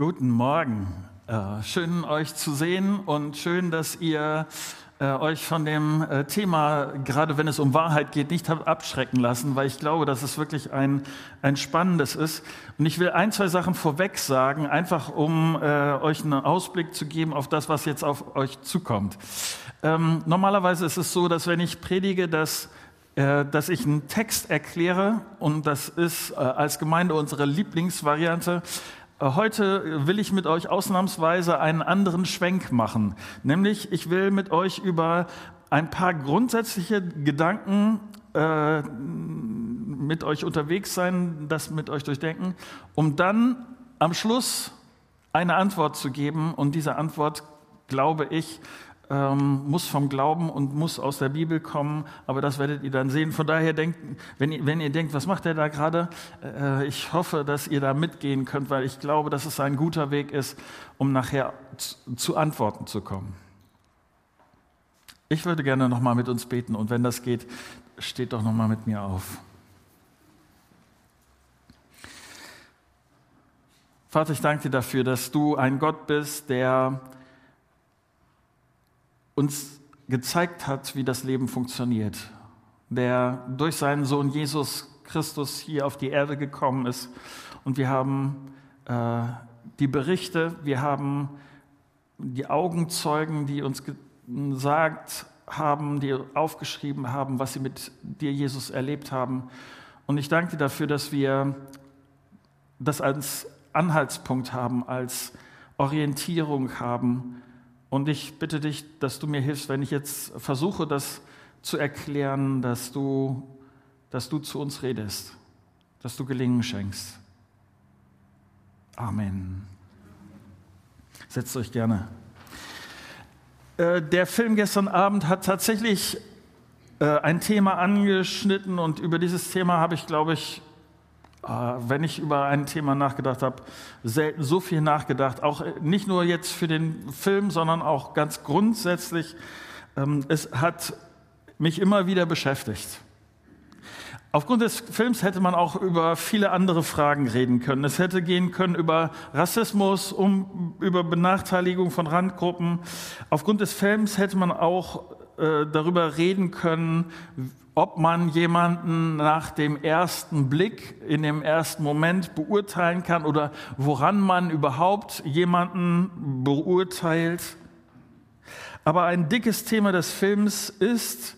Guten Morgen. Äh, schön euch zu sehen und schön, dass ihr äh, euch von dem äh, Thema, gerade wenn es um Wahrheit geht, nicht abschrecken lassen, weil ich glaube, dass es wirklich ein, ein spannendes ist. Und ich will ein, zwei Sachen vorweg sagen, einfach um euch einen Ausblick zu geben auf das, was jetzt auf euch zukommt. Ähm, normalerweise ist es so, dass wenn ich predige, dass dass ich einen Text erkläre und das ist als Gemeinde unsere Lieblingsvariante. Äh, heute will ich mit euch ausnahmsweise einen anderen Schwenk machen, nämlich ich will mit euch über ein paar grundsätzliche Gedanken äh, mit euch unterwegs sein, das mit euch durchdenken, um dann am Schluss eine Antwort zu geben. Und diese Antwort, glaube ich, ähm, muss vom Glauben und muss aus der Bibel kommen, aber das werdet ihr dann sehen. Von daher denkt, wenn ihr, wenn ihr denkt, was macht er da gerade? Äh, ich hoffe, dass ihr da mitgehen könnt, weil ich glaube, dass es ein guter Weg ist, um nachher zu, zu Antworten zu kommen. Ich würde gerne nochmal mit uns beten und wenn das geht, steht doch nochmal mit mir auf. Vater, ich danke dir dafür, dass du ein Gott bist, der uns gezeigt hat, wie das Leben funktioniert, der durch seinen Sohn Jesus Christus hier auf die Erde gekommen ist. Und wir haben äh, die Berichte, wir haben die Augenzeugen, die uns gesagt haben, die aufgeschrieben haben, was sie mit dir, Jesus, erlebt haben. Und ich danke dir dafür, dass wir das als Anhaltspunkt haben, als Orientierung haben und ich bitte dich, dass du mir hilfst, wenn ich jetzt versuche, das zu erklären, dass du, dass du zu uns redest, dass du Gelingen schenkst. Amen. Setzt euch gerne. Äh, der Film gestern Abend hat tatsächlich äh, ein Thema angeschnitten und über dieses Thema habe ich, glaube ich, wenn ich über ein Thema nachgedacht habe, selten so viel nachgedacht. Auch äh, nicht nur jetzt für den Film, sondern auch ganz grundsätzlich. Ähm, es hat mich immer wieder beschäftigt. Aufgrund des Films hätte man auch über viele andere Fragen reden können. Es hätte gehen können über Rassismus, um, über Benachteiligung von Randgruppen. Aufgrund des Films hätte man auch äh, darüber reden können, ob man jemanden nach dem ersten Blick, in dem ersten Moment beurteilen kann oder woran man überhaupt jemanden beurteilt. Aber ein dickes Thema des Films ist,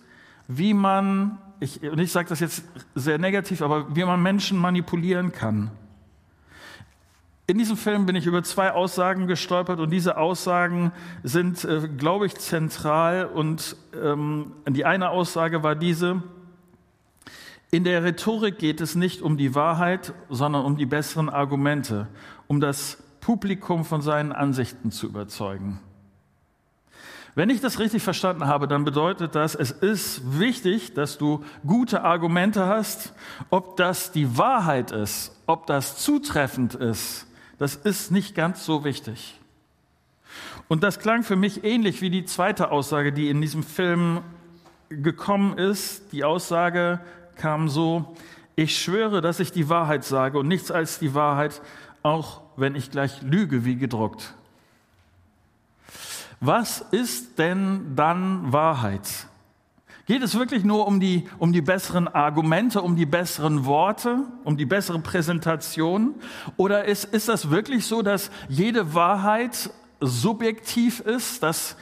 wie man, ich, und ich sage das jetzt sehr negativ, aber wie man Menschen manipulieren kann. In diesem Film bin ich über zwei Aussagen gestolpert und diese Aussagen sind, äh, glaube ich, zentral. Und ähm, die eine Aussage war diese, in der Rhetorik geht es nicht um die Wahrheit, sondern um die besseren Argumente, um das Publikum von seinen Ansichten zu überzeugen. Wenn ich das richtig verstanden habe, dann bedeutet das, es ist wichtig, dass du gute Argumente hast. Ob das die Wahrheit ist, ob das zutreffend ist, das ist nicht ganz so wichtig. Und das klang für mich ähnlich wie die zweite Aussage, die in diesem Film gekommen ist. Die Aussage kam so, ich schwöre, dass ich die Wahrheit sage und nichts als die Wahrheit, auch wenn ich gleich lüge wie gedruckt. Was ist denn dann Wahrheit? Geht es wirklich nur um die, um die besseren Argumente, um die besseren Worte, um die bessere Präsentation? Oder ist, ist das wirklich so, dass jede Wahrheit subjektiv ist, dass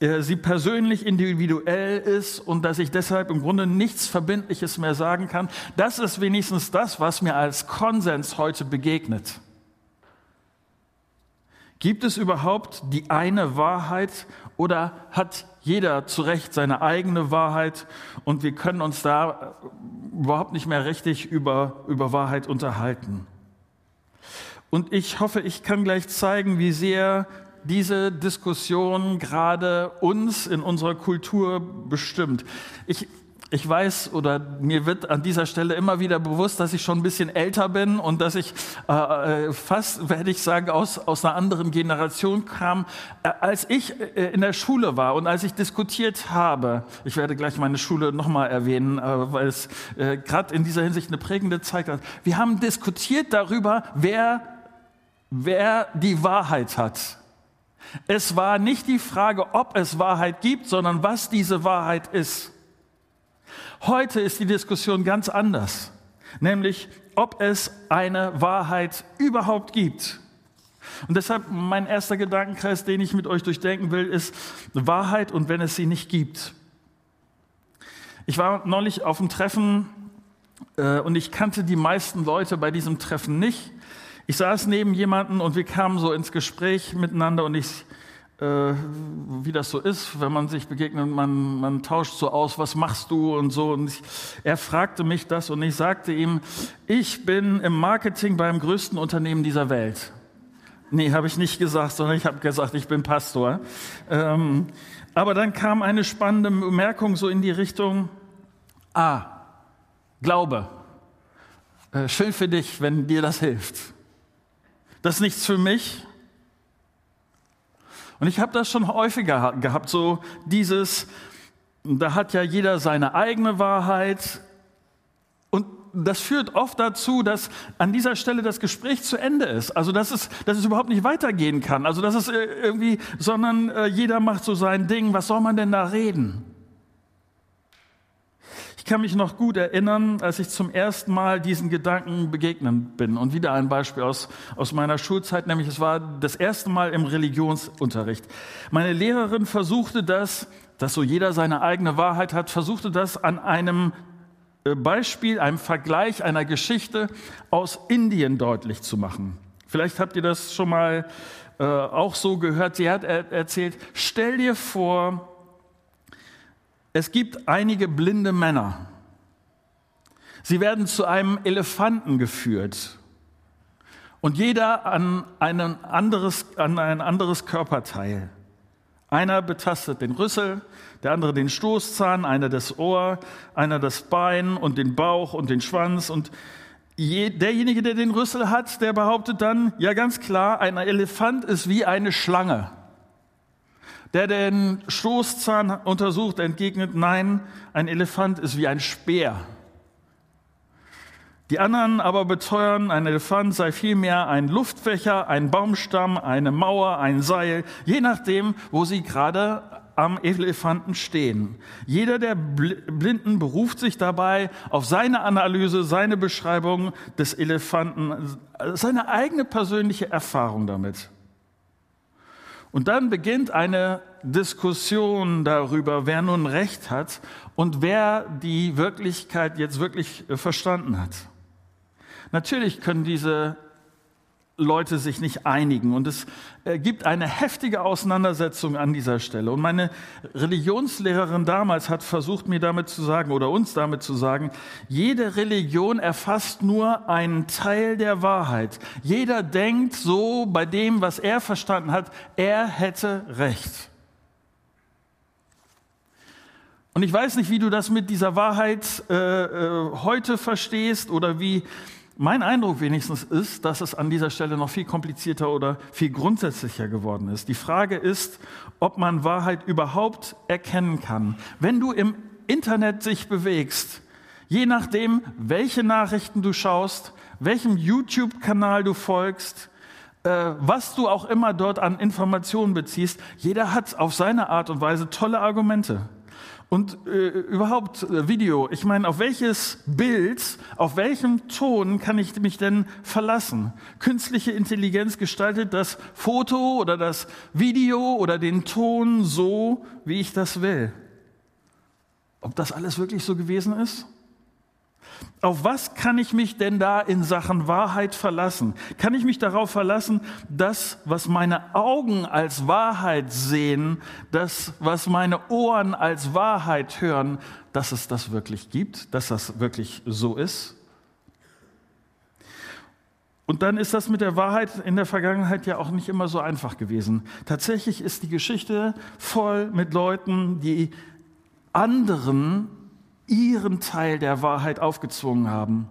äh, sie persönlich individuell ist und dass ich deshalb im Grunde nichts Verbindliches mehr sagen kann? Das ist wenigstens das, was mir als Konsens heute begegnet. Gibt es überhaupt die eine Wahrheit oder hat jeder zu Recht seine eigene Wahrheit und wir können uns da überhaupt nicht mehr richtig über, über Wahrheit unterhalten? Und ich hoffe, ich kann gleich zeigen, wie sehr diese Diskussion gerade uns in unserer Kultur bestimmt. Ich, ich weiß oder mir wird an dieser Stelle immer wieder bewusst, dass ich schon ein bisschen älter bin und dass ich äh, äh fast, werde ich sagen, aus, aus einer anderen Generation kam. Äh, als ich äh, in der Schule war und als ich diskutiert habe, ich werde gleich meine Schule nochmal erwähnen, äh, weil es äh, gerade in dieser Hinsicht eine prägende Zeit hat. Wir haben diskutiert darüber, wer wer die Wahrheit hat. Es war nicht die Frage, ob es Wahrheit gibt, sondern was diese Wahrheit ist. Heute ist die Diskussion ganz anders, nämlich ob es eine Wahrheit überhaupt gibt. Und deshalb mein erster Gedankenkreis, den ich mit euch durchdenken will, ist Wahrheit und wenn es sie nicht gibt. Ich war neulich auf einem Treffen äh, und ich kannte die meisten Leute bei diesem Treffen nicht. Ich saß neben jemanden und wir kamen so ins Gespräch miteinander und ich, wie das so ist, wenn man sich begegnet, man, man tauscht so aus, was machst du und so. Und ich, er fragte mich das und ich sagte ihm, ich bin im Marketing beim größten Unternehmen dieser Welt. Nee, habe ich nicht gesagt, sondern ich habe gesagt, ich bin Pastor. Ähm, aber dann kam eine spannende Bemerkung so in die Richtung, ah, Glaube. Äh, schön für dich, wenn dir das hilft. Das ist nichts für mich. Und ich habe das schon häufiger gehabt, so dieses, da hat ja jeder seine eigene Wahrheit. Und das führt oft dazu, dass an dieser Stelle das Gespräch zu Ende ist. Also dass es, dass es überhaupt nicht weitergehen kann. Also dass es äh, irgendwie, sondern äh, jeder macht so sein Ding. Was soll man denn da reden? Kann mich noch gut erinnern, als ich zum ersten Mal diesen Gedanken begegnet bin. Und wieder ein Beispiel aus, aus meiner Schulzeit, nämlich es war das erste Mal im Religionsunterricht. Meine Lehrerin versuchte das, dass so jeder seine eigene Wahrheit hat, versuchte das an einem äh, Beispiel, einem Vergleich einer Geschichte aus Indien deutlich zu machen. Vielleicht habt ihr das schon mal äh, auch so gehört. Sie hat er erzählt, stell dir vor, es gibt einige blinde Männer. Sie werden zu einem Elefanten geführt und jeder an, ein anderes, an ein anderes Körperteil. Einer betastet den Rüssel, der andere den Stoßzahn, einer das Ohr, einer das Bein und den Bauch und den Schwanz. Und je, derjenige, der den Rüssel hat, der behauptet dann, ja ganz klar, ein Elefant ist wie eine Schlange. Der den Stoßzahn untersucht, entgegnet, nein, ein Elefant ist wie ein Speer. Die anderen aber beteuern, ein Elefant sei vielmehr ein Luftfächer, ein Baumstamm, eine Mauer, ein Seil, je nachdem, wo sie gerade am Elefanten stehen. Jeder der Blinden beruft sich dabei auf seine Analyse, seine Beschreibung des Elefanten, seine eigene persönliche Erfahrung damit. Und dann beginnt eine Diskussion darüber, wer nun recht hat und wer die Wirklichkeit jetzt wirklich äh, verstanden hat. Natürlich können diese Leute sich nicht einigen. Und es äh, gibt eine heftige Auseinandersetzung an dieser Stelle. Und meine Religionslehrerin damals hat versucht, mir damit zu sagen oder uns damit zu sagen, jede Religion erfasst nur einen Teil der Wahrheit. Jeder denkt so bei dem, was er verstanden hat, er hätte Recht. Und ich weiß nicht, wie du das mit dieser Wahrheit äh, äh, heute verstehst oder wie mein Eindruck wenigstens ist, dass es an dieser Stelle noch viel komplizierter oder viel grundsätzlicher geworden ist. Die Frage ist, ob man Wahrheit überhaupt erkennen kann. Wenn du im Internet sich bewegst, je nachdem, welche Nachrichten du schaust, welchem YouTube-Kanal du folgst, äh, was du auch immer dort an Informationen beziehst, jeder hat auf seine Art und Weise tolle Argumente. Und äh, überhaupt äh, Video, ich meine, auf welches Bild, auf welchem Ton kann ich mich denn verlassen? Künstliche Intelligenz gestaltet das Foto oder das Video oder den Ton so, wie ich das will. Ob das alles wirklich so gewesen ist? Auf was kann ich mich denn da in Sachen Wahrheit verlassen? Kann ich mich darauf verlassen, das, was meine Augen als Wahrheit sehen, das, was meine Ohren als Wahrheit hören, dass es das wirklich gibt, dass das wirklich so ist? Und dann ist das mit der Wahrheit in der Vergangenheit ja auch nicht immer so einfach gewesen. Tatsächlich ist die Geschichte voll mit Leuten, die anderen ihren Teil der Wahrheit aufgezwungen haben.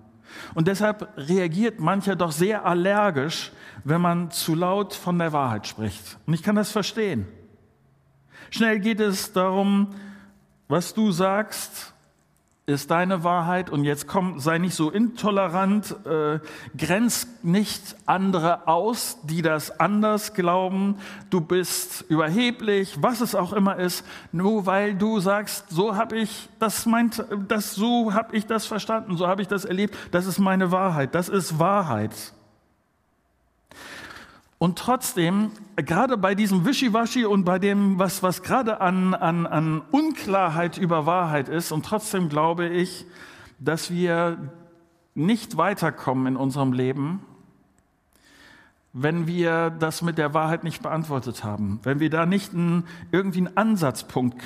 Und deshalb reagiert mancher doch sehr allergisch, wenn man zu laut von der Wahrheit spricht. Und ich kann das verstehen. Schnell geht es darum, was du sagst, ist deine Wahrheit und jetzt komm, sei nicht so intolerant, äh, grenz nicht andere aus, die das anders glauben, du bist überheblich, was es auch immer ist, nur weil du sagst, so habe ich das meint, das so habe ich das verstanden, so habe ich das erlebt, das ist meine Wahrheit, das ist Wahrheit. Und trotzdem, gerade bei diesem Wischiwaschi und bei dem, was, was gerade an, an, an Unklarheit über Wahrheit ist, und trotzdem glaube ich, dass wir nicht weiterkommen in unserem Leben, wenn wir das mit der Wahrheit nicht beantwortet haben, wenn wir da nicht einen, irgendwie einen Ansatzpunkt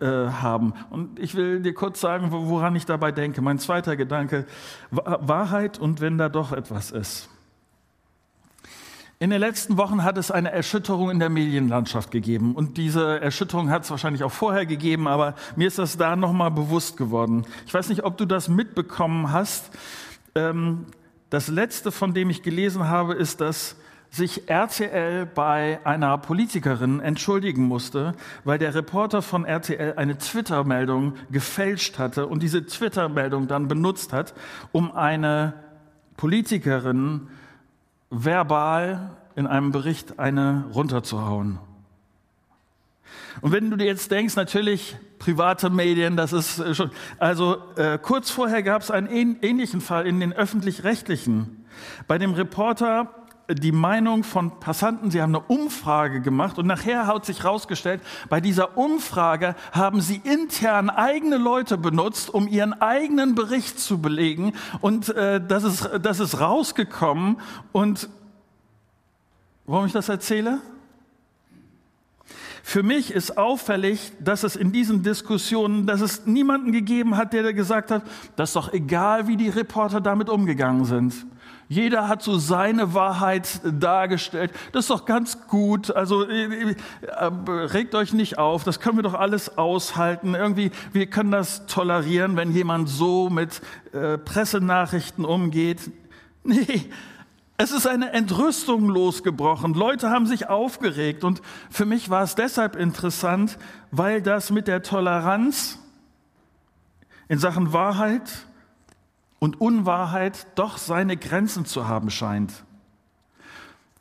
äh, haben. Und ich will dir kurz sagen, woran ich dabei denke. Mein zweiter Gedanke, Wahrheit und wenn da doch etwas ist. In den letzten Wochen hat es eine Erschütterung in der Medienlandschaft gegeben. Und diese Erschütterung hat es wahrscheinlich auch vorher gegeben, aber mir ist das da nochmal bewusst geworden. Ich weiß nicht, ob du das mitbekommen hast. Ähm, das letzte, von dem ich gelesen habe, ist, dass sich RTL bei einer Politikerin entschuldigen musste, weil der Reporter von RTL eine Twitter-Meldung gefälscht hatte und diese Twitter-Meldung dann benutzt hat, um eine Politikerin verbal in einem Bericht eine runterzuhauen. Und wenn du dir jetzt denkst, natürlich private Medien, das ist schon, also äh, kurz vorher gab es einen ähnlichen Fall in den öffentlich-rechtlichen. Bei dem Reporter die Meinung von Passanten, sie haben eine Umfrage gemacht und nachher hat sich herausgestellt, bei dieser Umfrage haben sie intern eigene Leute benutzt, um ihren eigenen Bericht zu belegen und äh, das, ist, das ist rausgekommen und warum ich das erzähle? Für mich ist auffällig, dass es in diesen Diskussionen, dass es niemanden gegeben hat, der gesagt hat, das ist doch egal, wie die Reporter damit umgegangen sind. Jeder hat so seine Wahrheit dargestellt. Das ist doch ganz gut. Also äh, äh, regt euch nicht auf. Das können wir doch alles aushalten. Irgendwie, wir können das tolerieren, wenn jemand so mit äh, Pressenachrichten umgeht. Nee, es ist eine Entrüstung losgebrochen. Leute haben sich aufgeregt. Und für mich war es deshalb interessant, weil das mit der Toleranz in Sachen Wahrheit und Unwahrheit doch seine Grenzen zu haben scheint.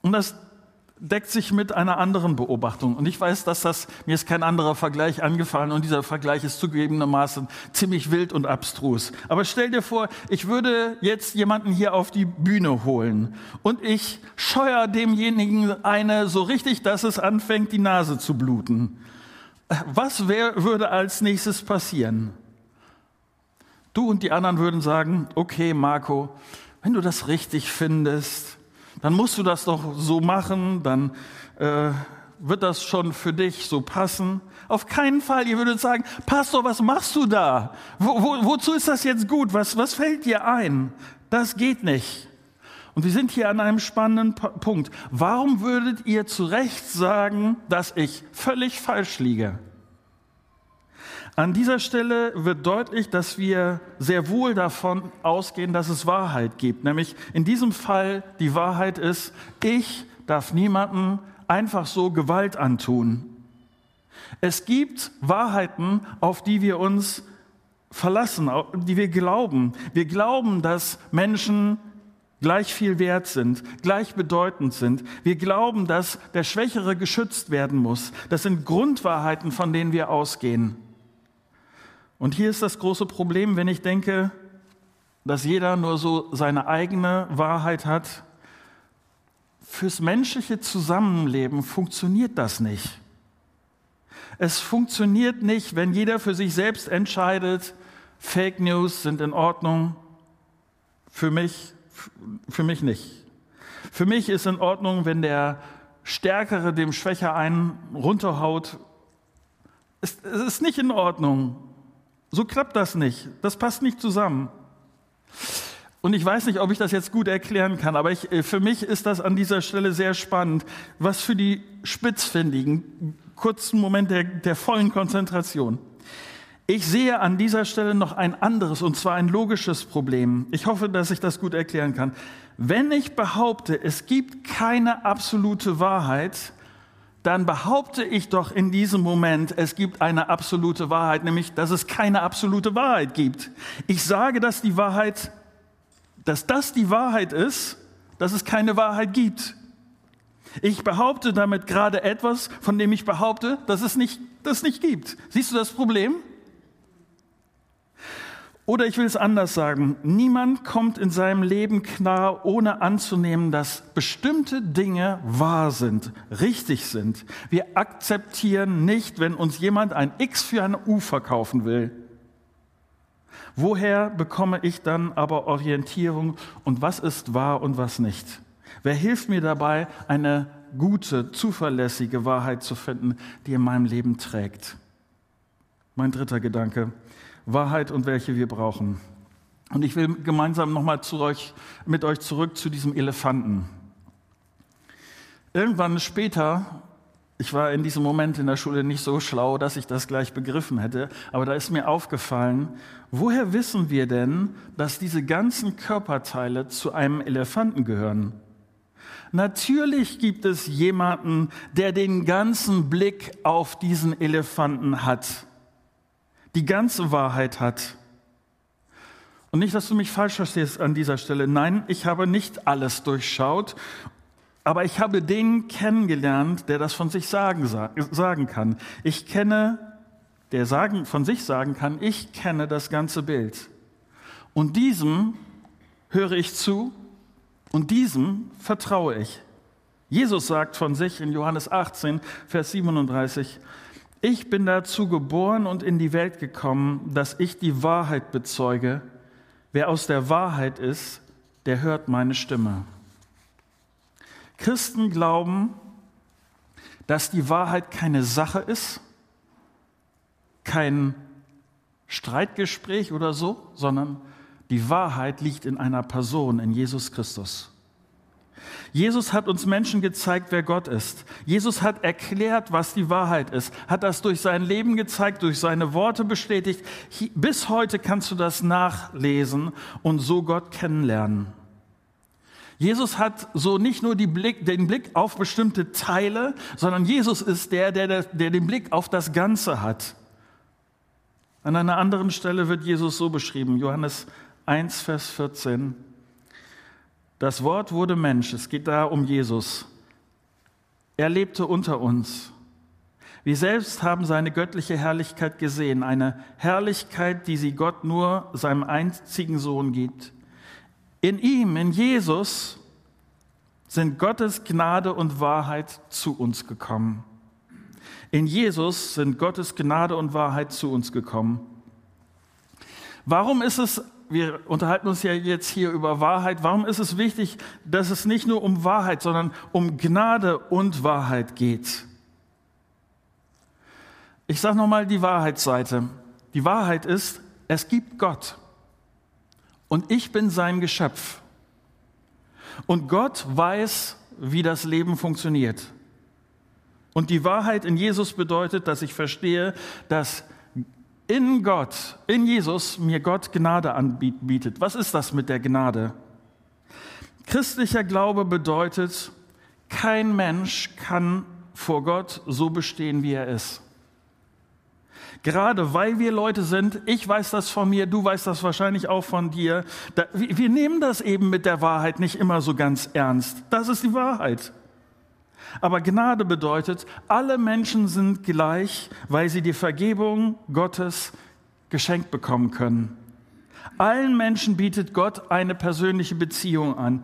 Und das deckt sich mit einer anderen Beobachtung. Und ich weiß, dass das, mir ist kein anderer Vergleich angefallen und dieser Vergleich ist zugegebenermaßen ziemlich wild und abstrus. Aber stell dir vor, ich würde jetzt jemanden hier auf die Bühne holen und ich scheuer demjenigen eine so richtig, dass es anfängt, die Nase zu bluten. Was wär, würde als nächstes passieren? Du und die anderen würden sagen, okay Marco, wenn du das richtig findest, dann musst du das doch so machen, dann äh, wird das schon für dich so passen. Auf keinen Fall, ihr würdet sagen, Pastor, was machst du da? Wo, wo, wozu ist das jetzt gut? Was, was fällt dir ein? Das geht nicht. Und wir sind hier an einem spannenden Punkt. Warum würdet ihr zu Recht sagen, dass ich völlig falsch liege? An dieser Stelle wird deutlich, dass wir sehr wohl davon ausgehen, dass es Wahrheit gibt. Nämlich in diesem Fall die Wahrheit ist, ich darf niemandem einfach so Gewalt antun. Es gibt Wahrheiten, auf die wir uns verlassen, die wir glauben. Wir glauben, dass Menschen gleich viel wert sind, gleich bedeutend sind. Wir glauben, dass der Schwächere geschützt werden muss. Das sind Grundwahrheiten, von denen wir ausgehen. Und hier ist das große Problem, wenn ich denke, dass jeder nur so seine eigene Wahrheit hat. Fürs menschliche Zusammenleben funktioniert das nicht. Es funktioniert nicht, wenn jeder für sich selbst entscheidet, Fake News sind in Ordnung. Für mich, für mich nicht. Für mich ist in Ordnung, wenn der Stärkere dem Schwächer einen runterhaut. Es, es ist nicht in Ordnung, so klappt das nicht. Das passt nicht zusammen. Und ich weiß nicht, ob ich das jetzt gut erklären kann, aber ich, äh, für mich ist das an dieser Stelle sehr spannend. Was für die Spitzfindigen, kurzen Moment der, der vollen Konzentration. Ich sehe an dieser Stelle noch ein anderes, und zwar ein logisches Problem. Ich hoffe, dass ich das gut erklären kann. Wenn ich behaupte, es gibt keine absolute Wahrheit, dann behaupte ich doch in diesem Moment, es gibt eine absolute Wahrheit, nämlich dass es keine absolute Wahrheit gibt. Ich sage, dass die Wahrheit, dass das die Wahrheit ist, dass es keine Wahrheit gibt. Ich behaupte damit gerade etwas, von dem ich behaupte, dass es nicht, das nicht gibt. Siehst du das Problem? Oder ich will es anders sagen, niemand kommt in seinem Leben klar, ohne anzunehmen, dass bestimmte Dinge wahr sind, richtig sind. Wir akzeptieren nicht, wenn uns jemand ein X für ein U verkaufen will. Woher bekomme ich dann aber Orientierung und was ist wahr und was nicht? Wer hilft mir dabei, eine gute, zuverlässige Wahrheit zu finden, die in meinem Leben trägt? Mein dritter Gedanke. Wahrheit und welche wir brauchen. Und ich will gemeinsam nochmal zu euch, mit euch zurück zu diesem Elefanten. Irgendwann später, ich war in diesem Moment in der Schule nicht so schlau, dass ich das gleich begriffen hätte, aber da ist mir aufgefallen, woher wissen wir denn, dass diese ganzen Körperteile zu einem Elefanten gehören? Natürlich gibt es jemanden, der den ganzen Blick auf diesen Elefanten hat die ganze Wahrheit hat. Und nicht, dass du mich falsch verstehst an dieser Stelle. Nein, ich habe nicht alles durchschaut, aber ich habe den kennengelernt, der das von sich sagen, sagen kann. Ich kenne, der sagen, von sich sagen kann, ich kenne das ganze Bild. Und diesem höre ich zu und diesem vertraue ich. Jesus sagt von sich in Johannes 18, Vers 37, ich bin dazu geboren und in die Welt gekommen, dass ich die Wahrheit bezeuge. Wer aus der Wahrheit ist, der hört meine Stimme. Christen glauben, dass die Wahrheit keine Sache ist, kein Streitgespräch oder so, sondern die Wahrheit liegt in einer Person, in Jesus Christus. Jesus hat uns Menschen gezeigt, wer Gott ist. Jesus hat erklärt, was die Wahrheit ist, hat das durch sein Leben gezeigt, durch seine Worte bestätigt. Bis heute kannst du das nachlesen und so Gott kennenlernen. Jesus hat so nicht nur Blick, den Blick auf bestimmte Teile, sondern Jesus ist der, der, der den Blick auf das Ganze hat. An einer anderen Stelle wird Jesus so beschrieben, Johannes 1, Vers 14. Das Wort wurde Mensch. Es geht da um Jesus. Er lebte unter uns. Wir selbst haben seine göttliche Herrlichkeit gesehen, eine Herrlichkeit, die sie Gott nur seinem einzigen Sohn gibt. In ihm, in Jesus, sind Gottes Gnade und Wahrheit zu uns gekommen. In Jesus sind Gottes Gnade und Wahrheit zu uns gekommen. Warum ist es wir unterhalten uns ja jetzt hier über Wahrheit. Warum ist es wichtig, dass es nicht nur um Wahrheit, sondern um Gnade und Wahrheit geht? Ich sage nochmal die Wahrheitsseite. Die Wahrheit ist, es gibt Gott und ich bin sein Geschöpf. Und Gott weiß, wie das Leben funktioniert. Und die Wahrheit in Jesus bedeutet, dass ich verstehe, dass in Gott, in Jesus mir Gott Gnade anbietet. Was ist das mit der Gnade? Christlicher Glaube bedeutet, kein Mensch kann vor Gott so bestehen, wie er ist. Gerade weil wir Leute sind, ich weiß das von mir, du weißt das wahrscheinlich auch von dir, wir nehmen das eben mit der Wahrheit nicht immer so ganz ernst. Das ist die Wahrheit. Aber Gnade bedeutet, alle Menschen sind gleich, weil sie die Vergebung Gottes geschenkt bekommen können. Allen Menschen bietet Gott eine persönliche Beziehung an.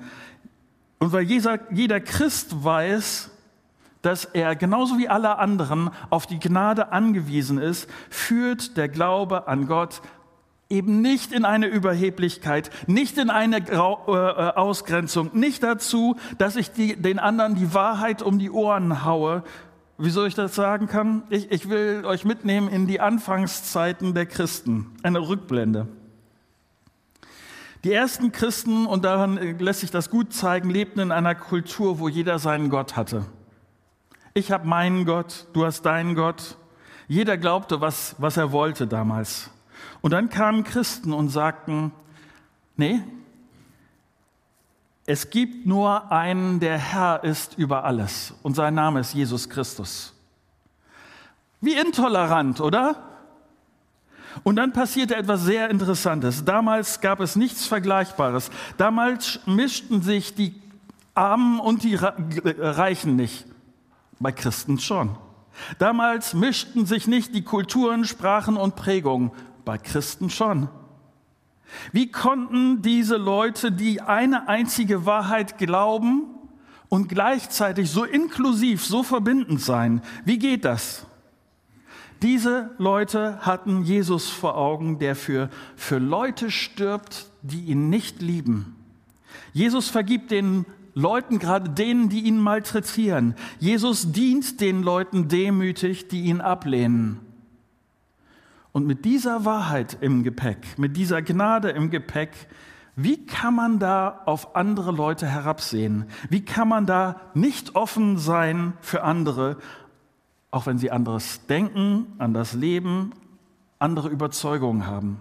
Und weil jeder, Christ weiß, dass er genauso wie alle anderen auf die Gnade angewiesen ist, führt der Glaube an Gott eben nicht in eine Überheblichkeit, nicht in eine Grau äh, äh, Ausgrenzung, nicht dazu, dass ich die, den anderen die Wahrheit um die Ohren haue. Wieso ich das sagen kann? Ich, ich will euch mitnehmen in die Anfangszeiten der Christen, eine Rückblende. Die ersten Christen, und daran lässt sich das gut zeigen, lebten in einer Kultur, wo jeder seinen Gott hatte. Ich habe meinen Gott, du hast deinen Gott. Jeder glaubte, was, was er wollte damals. Und dann kamen Christen und sagten, nee, Es gibt nur einen, der Herr ist über alles und sein Name ist Jesus Christus. Wie intolerant, oder? Und dann passierte etwas sehr Interessantes. Damals gab es nichts Vergleichbares. Damals mischten sich die Armen und die Reichen nicht. Bei Christen schon. Damals mischten sich nicht die Kulturen, Sprachen und Prägungen. Bei Christen schon. Wie konnten diese Leute die eine einzige Wahrheit glauben und gleichzeitig so inklusiv, so verbindend sein? Wie geht das? Diese Leute hatten Jesus vor Augen, der für, für Leute stirbt, die ihn nicht lieben. Jesus vergibt den Leuten, gerade denen, die ihn malträtieren. Jesus dient den Leuten demütig, die ihn ablehnen. Und mit dieser Wahrheit im Gepäck, mit dieser Gnade im Gepäck, wie kann man da auf andere Leute herabsehen? Wie kann man da nicht offen sein für andere, auch wenn sie anderes denken, anders leben, andere Überzeugungen haben?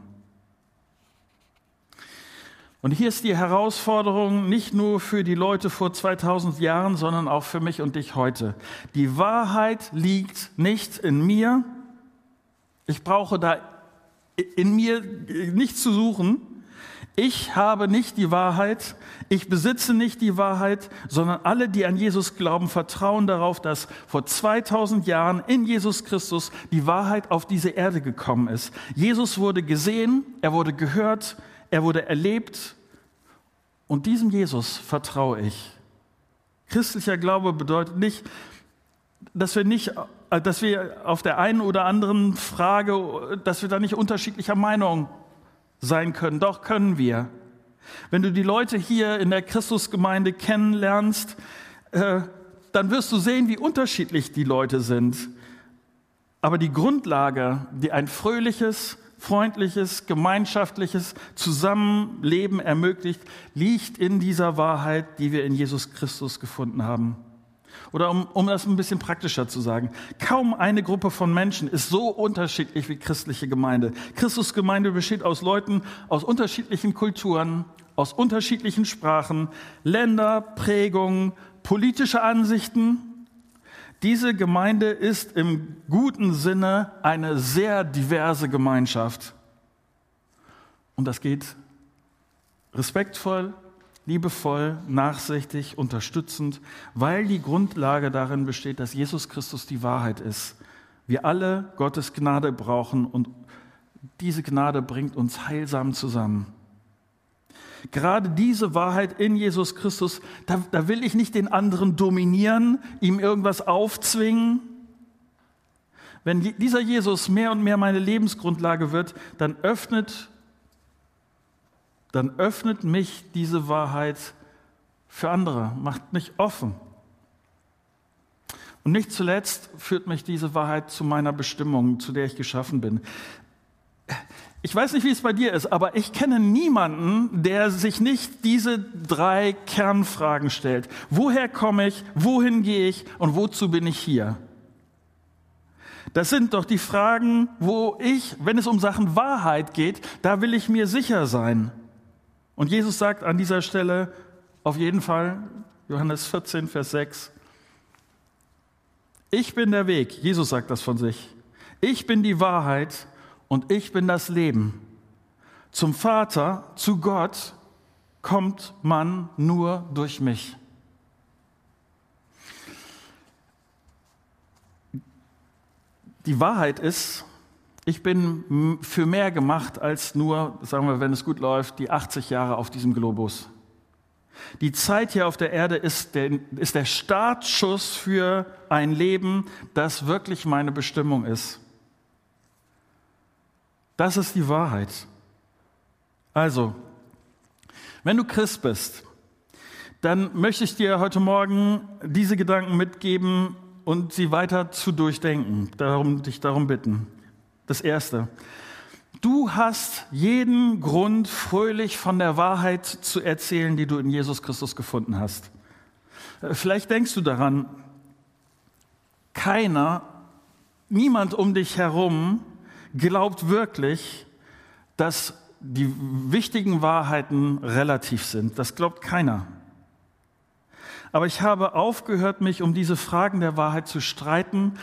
Und hier ist die Herausforderung nicht nur für die Leute vor 2000 Jahren, sondern auch für mich und dich heute. Die Wahrheit liegt nicht in mir, ich brauche da in mir nichts zu suchen. Ich habe nicht die Wahrheit, ich besitze nicht die Wahrheit, sondern alle, die an Jesus glauben, vertrauen darauf, dass vor 2000 Jahren in Jesus Christus die Wahrheit auf diese Erde gekommen ist. Jesus wurde gesehen, er wurde gehört, er wurde erlebt und diesem Jesus vertraue ich. Christlicher Glaube bedeutet nicht, dass wir nicht dass wir auf der einen oder anderen Frage, dass wir da nicht unterschiedlicher Meinung sein können. Doch können wir. Wenn du die Leute hier in der Christusgemeinde kennenlernst, äh, dann wirst du sehen, wie unterschiedlich die Leute sind. Aber die Grundlage, die ein fröhliches, freundliches, gemeinschaftliches Zusammenleben ermöglicht, liegt in dieser Wahrheit, die wir in Jesus Christus gefunden haben. Oder um, um das ein bisschen praktischer zu sagen, kaum eine Gruppe von Menschen ist so unterschiedlich wie christliche Gemeinde. Christusgemeinde besteht aus Leuten aus unterschiedlichen Kulturen, aus unterschiedlichen Sprachen, Länder, Prägungen, politische Ansichten. Diese Gemeinde ist im guten Sinne eine sehr diverse Gemeinschaft. Und das geht respektvoll, liebevoll, nachsichtig, unterstützend, weil die Grundlage darin besteht, dass Jesus Christus die Wahrheit ist. Wir alle Gottes Gnade brauchen und diese Gnade bringt uns heilsam zusammen. Gerade diese Wahrheit in Jesus Christus, da, da will ich nicht den anderen dominieren, ihm irgendwas aufzwingen. Wenn dieser Jesus mehr und mehr meine Lebensgrundlage wird, dann öffnet dann öffnet mich diese Wahrheit für andere, macht mich offen. Und nicht zuletzt führt mich diese Wahrheit zu meiner Bestimmung, zu der ich geschaffen bin. Ich weiß nicht, wie es bei dir ist, aber ich kenne niemanden, der sich nicht diese drei Kernfragen stellt. Woher komme ich? Wohin gehe ich? Und wozu bin ich hier? Das sind doch die Fragen, wo ich, wenn es um Sachen Wahrheit geht, da will ich mir sicher sein. Und Jesus sagt an dieser Stelle auf jeden Fall, Johannes 14, Vers 6, ich bin der Weg, Jesus sagt das von sich, ich bin die Wahrheit und ich bin das Leben. Zum Vater, zu Gott kommt man nur durch mich. Die Wahrheit ist, ich bin für mehr gemacht als nur, sagen wir, wenn es gut läuft, die 80 Jahre auf diesem Globus. Die Zeit hier auf der Erde ist der, ist der Startschuss für ein Leben, das wirklich meine Bestimmung ist. Das ist die Wahrheit. Also, wenn du Christ bist, dann möchte ich dir heute Morgen diese Gedanken mitgeben und sie weiter zu durchdenken, darum, dich darum bitten. Das Erste. Du hast jeden Grund, fröhlich von der Wahrheit zu erzählen, die du in Jesus Christus gefunden hast. Äh, vielleicht denkst du daran, keiner, niemand um dich herum glaubt wirklich, dass die wichtigen Wahrheiten relativ sind. Das glaubt keiner. aber ich habe aufgehört, mich um diese Fragen der Wahrheit zu streiten,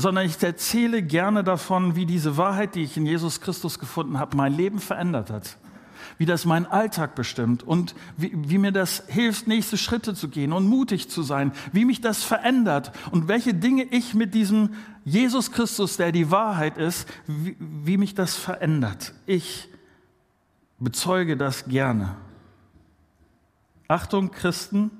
sondern ich erzähle gerne davon, wie diese Wahrheit, die ich in Jesus Christus gefunden habe, mein Leben verändert hat. Wie das meinen Alltag bestimmt und wie, wie, mir das hilft, nächste Schritte zu gehen und mutig zu sein, wie mich das verändert und welche Dinge ich mit diesem Jesus Christus, der die Wahrheit ist, wie, wie mich das verändert. Ich bezeuge das gerne. Achtung, Christen,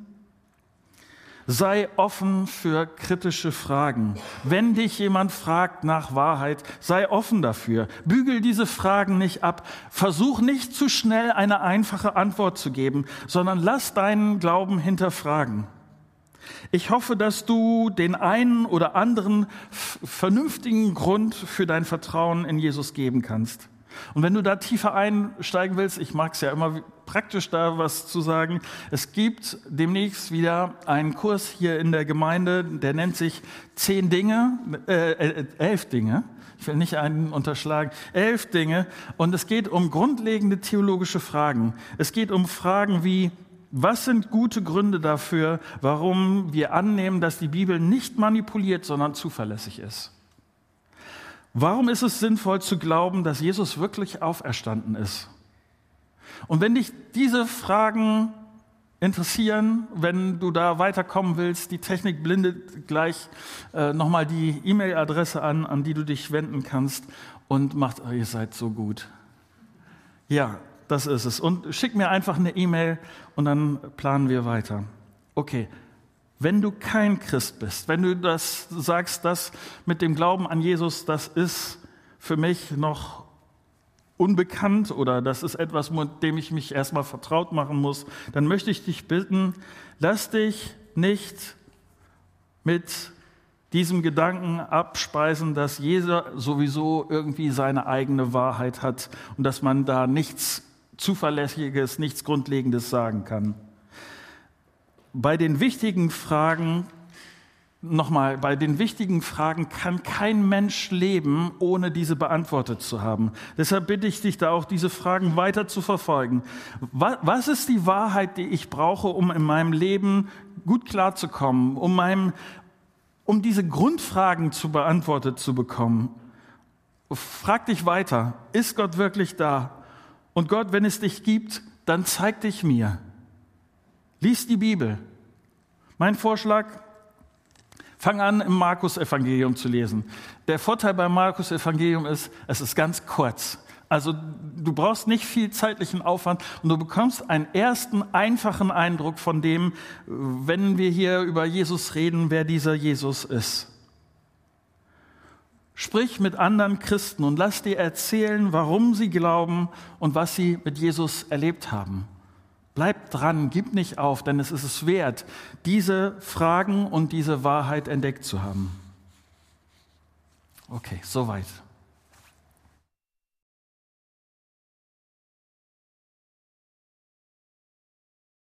Sei offen für kritische Fragen. Wenn dich jemand fragt nach Wahrheit, sei offen dafür. Bügel diese Fragen nicht ab. Versuch nicht zu schnell eine einfache Antwort zu geben, sondern lass deinen Glauben hinterfragen. Ich hoffe, dass du den einen oder anderen vernünftigen Grund für dein Vertrauen in Jesus geben kannst. Und wenn du da tiefer einsteigen willst, ich mag es ja immer praktisch da was zu sagen, es gibt demnächst wieder einen Kurs hier in der Gemeinde, der nennt sich Zehn Dinge, äh, äh, elf Dinge. Ich will nicht einen unterschlagen. Elf Dinge. Und es geht um grundlegende theologische Fragen. Es geht um Fragen wie, was sind gute Gründe dafür, warum wir annehmen, dass die Bibel nicht manipuliert, sondern zuverlässig ist? Warum ist es sinnvoll zu glauben, dass Jesus wirklich auferstanden ist? Und wenn dich diese Fragen interessieren, wenn du da weiterkommen willst, die Technik blindet gleich äh, nochmal die E-Mail-Adresse an, an die du dich wenden kannst und macht, oh, ihr seid so gut. Ja, das ist es. Und schick mir einfach eine E-Mail und dann planen wir weiter. Okay, wenn du kein Christ bist, wenn du das sagst, das mit dem Glauben an Jesus, das ist für mich noch unbekannt oder das ist etwas, mit dem ich mich erstmal vertraut machen muss, dann möchte ich dich bitten, lass dich nicht mit diesem Gedanken abspeisen, dass jeder sowieso irgendwie seine eigene Wahrheit hat und dass man da nichts Zuverlässiges, nichts Grundlegendes sagen kann bei den wichtigen Fragen, nochmal, bei den wichtigen Fragen kann kein Mensch leben, ohne diese beantwortet zu haben. Deshalb bitte ich dich da auch, diese Fragen weiter zu verfolgen. Was ist die Wahrheit, die ich brauche, um in meinem Leben gut klarzukommen, um, meinem, um diese Grundfragen zu beantwortet zu bekommen? Frag dich weiter, ist Gott wirklich da? Und Gott, wenn es dich gibt, dann zeig dich mir. Lies die Bibel. Mein Vorschlag, fang an, im Markus-Evangelium zu lesen. Der Vorteil beim Markus-Evangelium ist, es ist ganz kurz. Also du brauchst nicht viel zeitlichen Aufwand und du bekommst einen ersten einfachen Eindruck von dem, wenn wir hier über Jesus reden, wer dieser Jesus ist. Sprich mit anderen Christen und lass dir erzählen, warum sie glauben und was sie mit Jesus erlebt haben. Bleib dran, gib nicht auf, denn es ist es wert, diese Fragen und diese Wahrheit entdeckt zu haben. Okay, soweit.